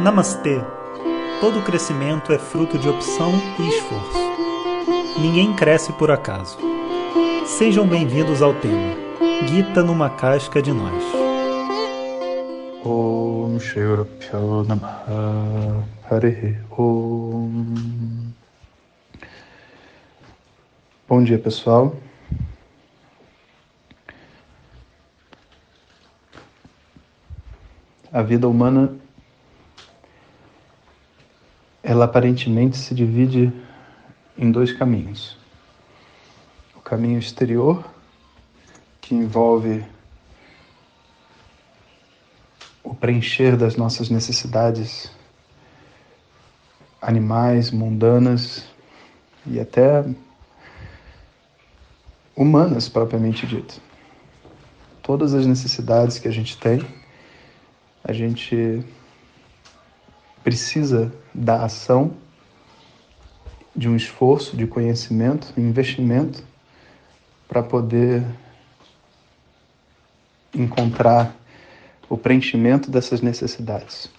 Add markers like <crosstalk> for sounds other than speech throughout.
Namastê! Todo crescimento é fruto de opção e esforço. Ninguém cresce por acaso. Sejam bem-vindos ao tema Gita numa casca de nós. Om Bom dia, pessoal. A vida humana ela aparentemente se divide em dois caminhos. O caminho exterior, que envolve o preencher das nossas necessidades animais, mundanas e até humanas propriamente dito. Todas as necessidades que a gente tem, a gente precisa da ação, de um esforço, de conhecimento, investimento para poder encontrar o preenchimento dessas necessidades.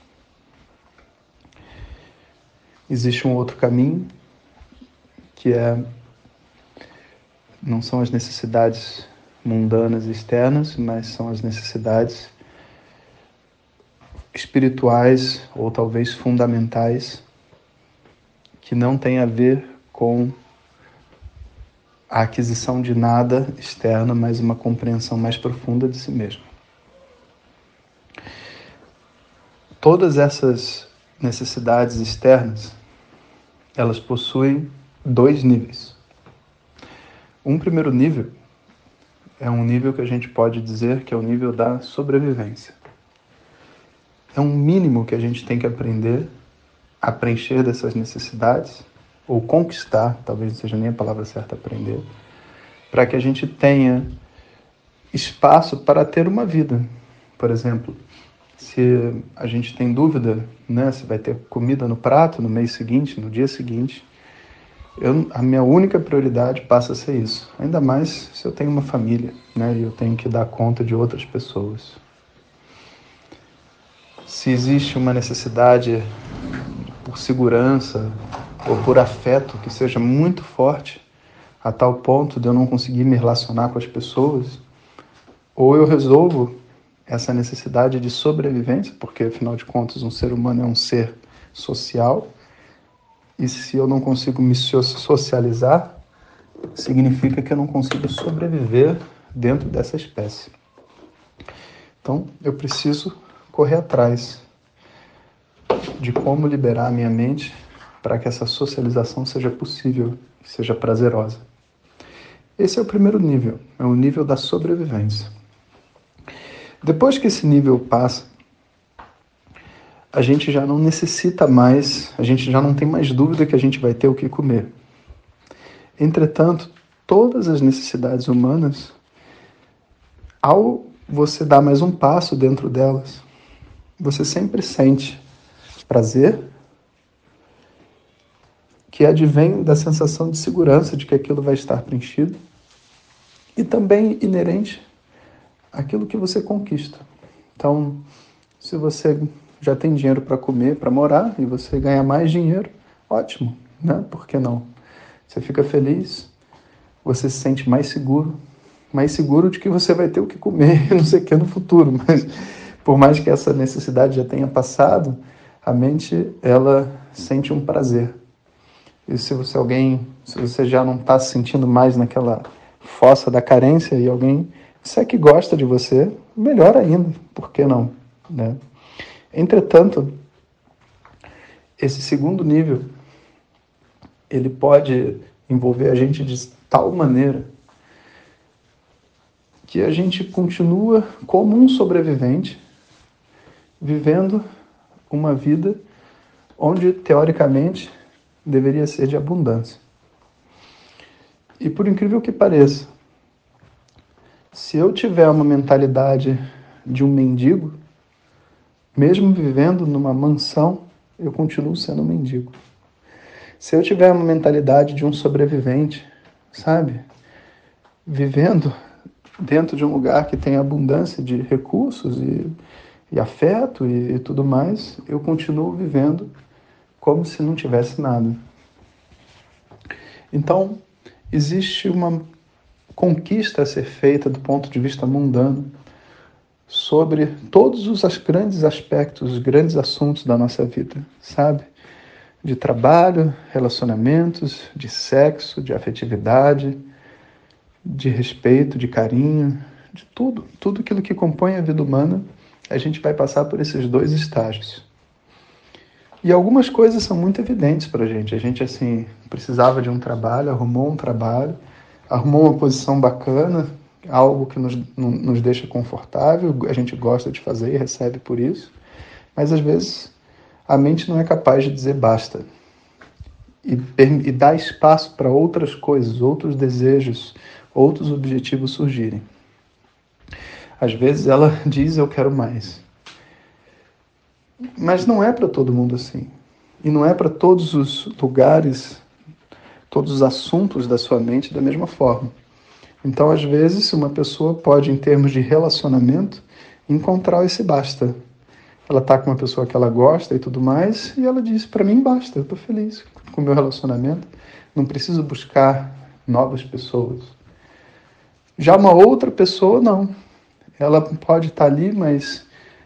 Existe um outro caminho que é não são as necessidades mundanas externas, mas são as necessidades espirituais ou talvez fundamentais que não têm a ver com a aquisição de nada externo, mas uma compreensão mais profunda de si mesmo. Todas essas necessidades externas, elas possuem dois níveis. Um primeiro nível é um nível que a gente pode dizer que é o nível da sobrevivência é um mínimo que a gente tem que aprender a preencher dessas necessidades, ou conquistar, talvez não seja nem a palavra certa aprender, para que a gente tenha espaço para ter uma vida. Por exemplo, se a gente tem dúvida né, se vai ter comida no prato no mês seguinte, no dia seguinte, eu, a minha única prioridade passa a ser isso. Ainda mais se eu tenho uma família né, e eu tenho que dar conta de outras pessoas se existe uma necessidade por segurança ou por afeto que seja muito forte, a tal ponto de eu não conseguir me relacionar com as pessoas, ou eu resolvo essa necessidade de sobrevivência, porque afinal de contas um ser humano é um ser social, e se eu não consigo me socializar, significa que eu não consigo sobreviver dentro dessa espécie. Então, eu preciso correr atrás de como liberar a minha mente para que essa socialização seja possível seja prazerosa. Esse é o primeiro nível, é o nível da sobrevivência. Depois que esse nível passa, a gente já não necessita mais, a gente já não tem mais dúvida que a gente vai ter o que comer. Entretanto, todas as necessidades humanas, ao você dar mais um passo dentro delas, você sempre sente prazer que advém da sensação de segurança de que aquilo vai estar preenchido e também inerente àquilo que você conquista. Então, se você já tem dinheiro para comer, para morar e você ganha mais dinheiro, ótimo, né? Por que não? Você fica feliz, você se sente mais seguro, mais seguro de que você vai ter o que comer, não sei o que no futuro, <laughs> mas por mais que essa necessidade já tenha passado, a mente ela sente um prazer. E se você alguém, se você já não está se sentindo mais naquela fossa da carência e alguém se é que gosta de você, melhor ainda, por que não, né? Entretanto, esse segundo nível ele pode envolver a gente de tal maneira que a gente continua como um sobrevivente vivendo uma vida onde, teoricamente, deveria ser de abundância. E por incrível que pareça, se eu tiver uma mentalidade de um mendigo, mesmo vivendo numa mansão, eu continuo sendo um mendigo. Se eu tiver uma mentalidade de um sobrevivente, sabe? Vivendo dentro de um lugar que tem abundância de recursos e e afeto e, e tudo mais, eu continuo vivendo como se não tivesse nada. Então, existe uma conquista a ser feita do ponto de vista mundano sobre todos os grandes aspectos, os grandes assuntos da nossa vida, sabe? De trabalho, relacionamentos, de sexo, de afetividade, de respeito, de carinho, de tudo, tudo aquilo que compõe a vida humana, a gente vai passar por esses dois estágios. E algumas coisas são muito evidentes para a gente. A gente, assim, precisava de um trabalho, arrumou um trabalho, arrumou uma posição bacana, algo que nos, nos deixa confortável, a gente gosta de fazer e recebe por isso, mas às vezes a mente não é capaz de dizer basta e, e dar espaço para outras coisas, outros desejos, outros objetivos surgirem. Às vezes ela <laughs> diz eu quero mais. Mas não é para todo mundo assim. E não é para todos os lugares, todos os assuntos da sua mente da mesma forma. Então, às vezes, uma pessoa pode, em termos de relacionamento, encontrar esse basta. Ela está com uma pessoa que ela gosta e tudo mais, e ela diz: Para mim, basta, eu estou feliz com o meu relacionamento, não preciso buscar novas pessoas. Já uma outra pessoa, não. Ela pode estar tá ali, mas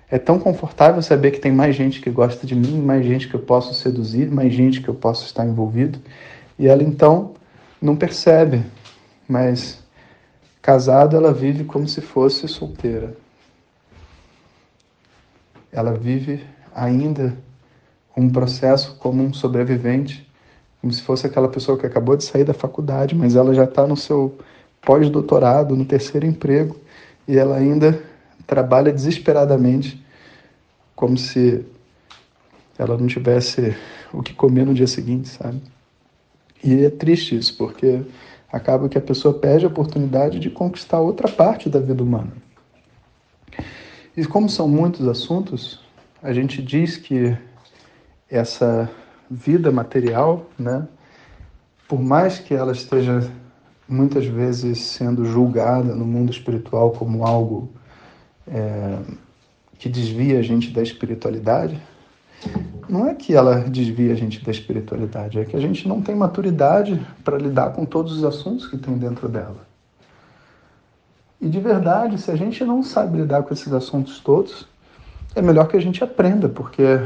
é tão confortável saber que tem mais gente que gosta de mim, mais gente que eu posso seduzir, mais gente que eu posso estar envolvido. E ela então não percebe, mas casada ela vive como se fosse solteira. Ela vive ainda um processo como um sobrevivente, como se fosse aquela pessoa que acabou de sair da faculdade, mas ela já está no seu pós-doutorado, no terceiro emprego, e ela ainda trabalha desesperadamente, como se ela não tivesse o que comer no dia seguinte, sabe? E é triste isso, porque acaba que a pessoa perde a oportunidade de conquistar outra parte da vida humana. E como são muitos assuntos, a gente diz que essa vida material, né, por mais que ela esteja muitas vezes sendo julgada no mundo espiritual como algo é, que desvia a gente da espiritualidade, não é que ela desvia a gente da espiritualidade, é que a gente não tem maturidade para lidar com todos os assuntos que tem dentro dela. E de verdade, se a gente não sabe lidar com esses assuntos todos, é melhor que a gente aprenda, porque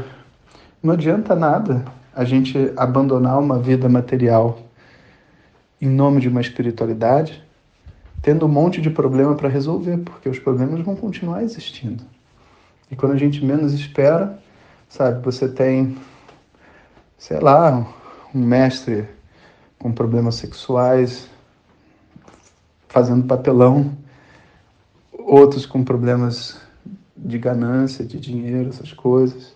não adianta nada a gente abandonar uma vida material em nome de uma espiritualidade, tendo um monte de problema para resolver, porque os problemas vão continuar existindo. E quando a gente menos espera, sabe, você tem, sei lá, um mestre com problemas sexuais fazendo papelão, outros com problemas de ganância, de dinheiro, essas coisas.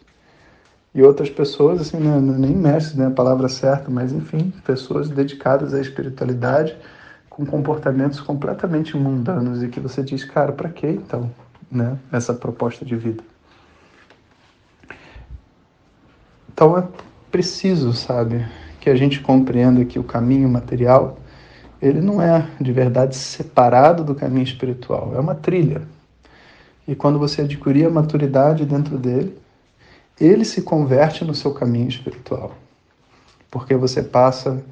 E outras pessoas, assim, né, nem mestre, né, a palavra certa, mas enfim, pessoas dedicadas à espiritualidade com comportamentos completamente mundanos e que você diz, cara, para que então, né, essa proposta de vida? Então é preciso, sabe, que a gente compreenda que o caminho material ele não é de verdade separado do caminho espiritual, é uma trilha. E quando você adquirir a maturidade dentro dele, ele se converte no seu caminho espiritual. Porque você passa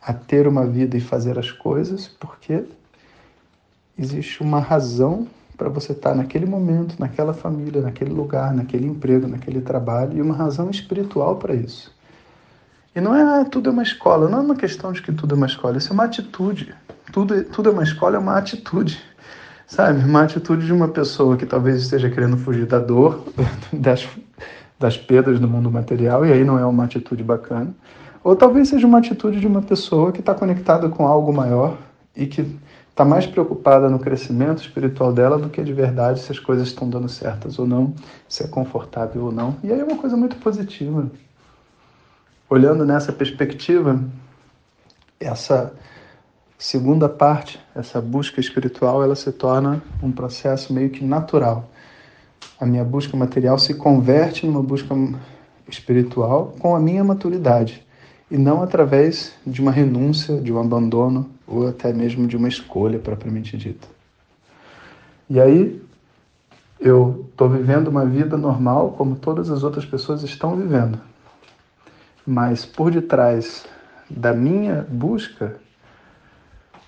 a ter uma vida e fazer as coisas porque existe uma razão para você estar naquele momento, naquela família, naquele lugar, naquele emprego, naquele trabalho e uma razão espiritual para isso. E não é ah, tudo é uma escola, não é uma questão de que tudo é uma escola, isso é uma atitude. Tudo, tudo é uma escola, é uma atitude. Sabe? Uma atitude de uma pessoa que talvez esteja querendo fugir da dor, <laughs> das, das pedras do mundo material, e aí não é uma atitude bacana. Ou talvez seja uma atitude de uma pessoa que está conectada com algo maior e que está mais preocupada no crescimento espiritual dela do que de verdade se as coisas estão dando certas ou não, se é confortável ou não. E aí é uma coisa muito positiva. Olhando nessa perspectiva, essa segunda parte, essa busca espiritual, ela se torna um processo meio que natural a minha busca material se converte numa busca espiritual com a minha maturidade e não através de uma renúncia, de um abandono ou até mesmo de uma escolha propriamente dita. E aí Eu estou vivendo uma vida normal como todas as outras pessoas estão vivendo. Mas por detrás da minha busca,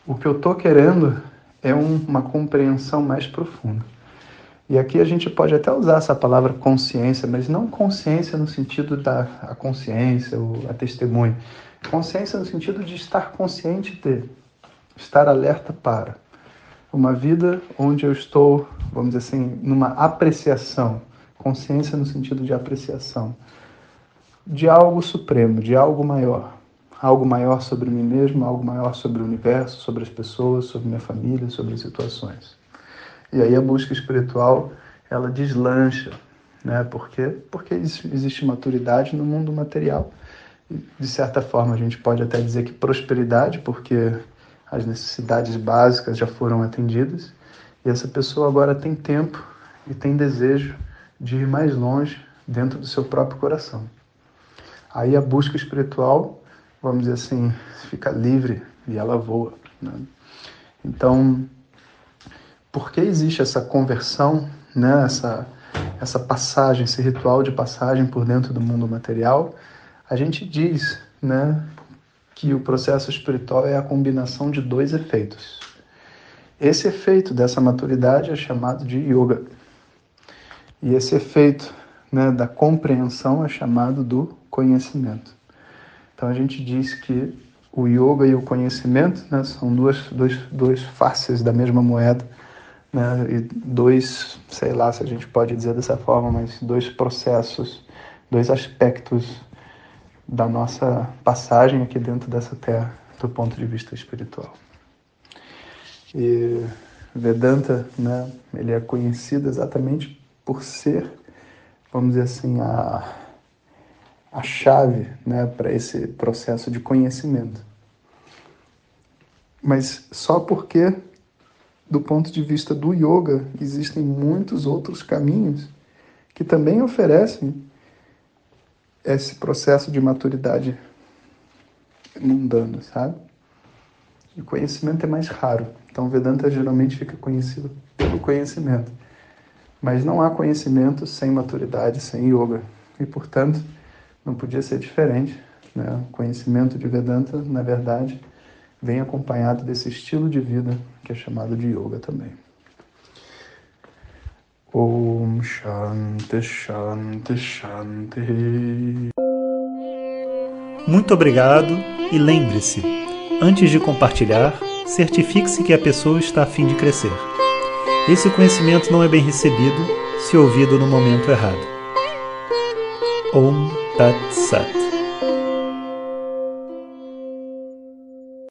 o que eu estou querendo é um, uma compreensão mais profunda. E aqui a gente pode até usar essa palavra consciência, mas não consciência no sentido da a consciência ou a testemunho. Consciência no sentido de estar consciente de, estar alerta para. Uma vida onde eu estou, vamos dizer assim, numa apreciação. Consciência no sentido de apreciação. De algo supremo, de algo maior. Algo maior sobre mim mesmo, algo maior sobre o universo, sobre as pessoas, sobre minha família, sobre as situações. E aí a busca espiritual, ela deslancha, né? Por quê? Porque existe maturidade no mundo material. De certa forma, a gente pode até dizer que prosperidade, porque as necessidades básicas já foram atendidas. E essa pessoa agora tem tempo e tem desejo de ir mais longe dentro do seu próprio coração. Aí a busca espiritual, vamos dizer assim, fica livre e ela voa. Né? Então, por que existe essa conversão, né? essa, essa passagem, esse ritual de passagem por dentro do mundo material, a gente diz né, que o processo espiritual é a combinação de dois efeitos. Esse efeito dessa maturidade é chamado de yoga. E esse efeito né, da compreensão é chamado do conhecimento. Então a gente diz que o yoga e o conhecimento né, são duas, dois, dois faces da mesma moeda né? E dois, sei lá se a gente pode dizer dessa forma, mas dois processos, dois aspectos da nossa passagem aqui dentro dessa terra, do ponto de vista espiritual. E Vedanta, né, ele é conhecido exatamente por ser, vamos dizer assim, a, a chave né, para esse processo de conhecimento. Mas só porque do ponto de vista do yoga, existem muitos outros caminhos que também oferecem esse processo de maturidade mundano, sabe? E conhecimento é mais raro. Então, Vedanta geralmente fica conhecido pelo conhecimento. Mas não há conhecimento sem maturidade, sem yoga. E, portanto, não podia ser diferente. Né? O conhecimento de Vedanta, na verdade, vem acompanhado desse estilo de vida que é chamado de yoga também. Om Shanti Shanti Shanti. Muito obrigado e lembre-se, antes de compartilhar, certifique-se que a pessoa está a fim de crescer. Esse conhecimento não é bem recebido se ouvido no momento errado. Om Tat Sat.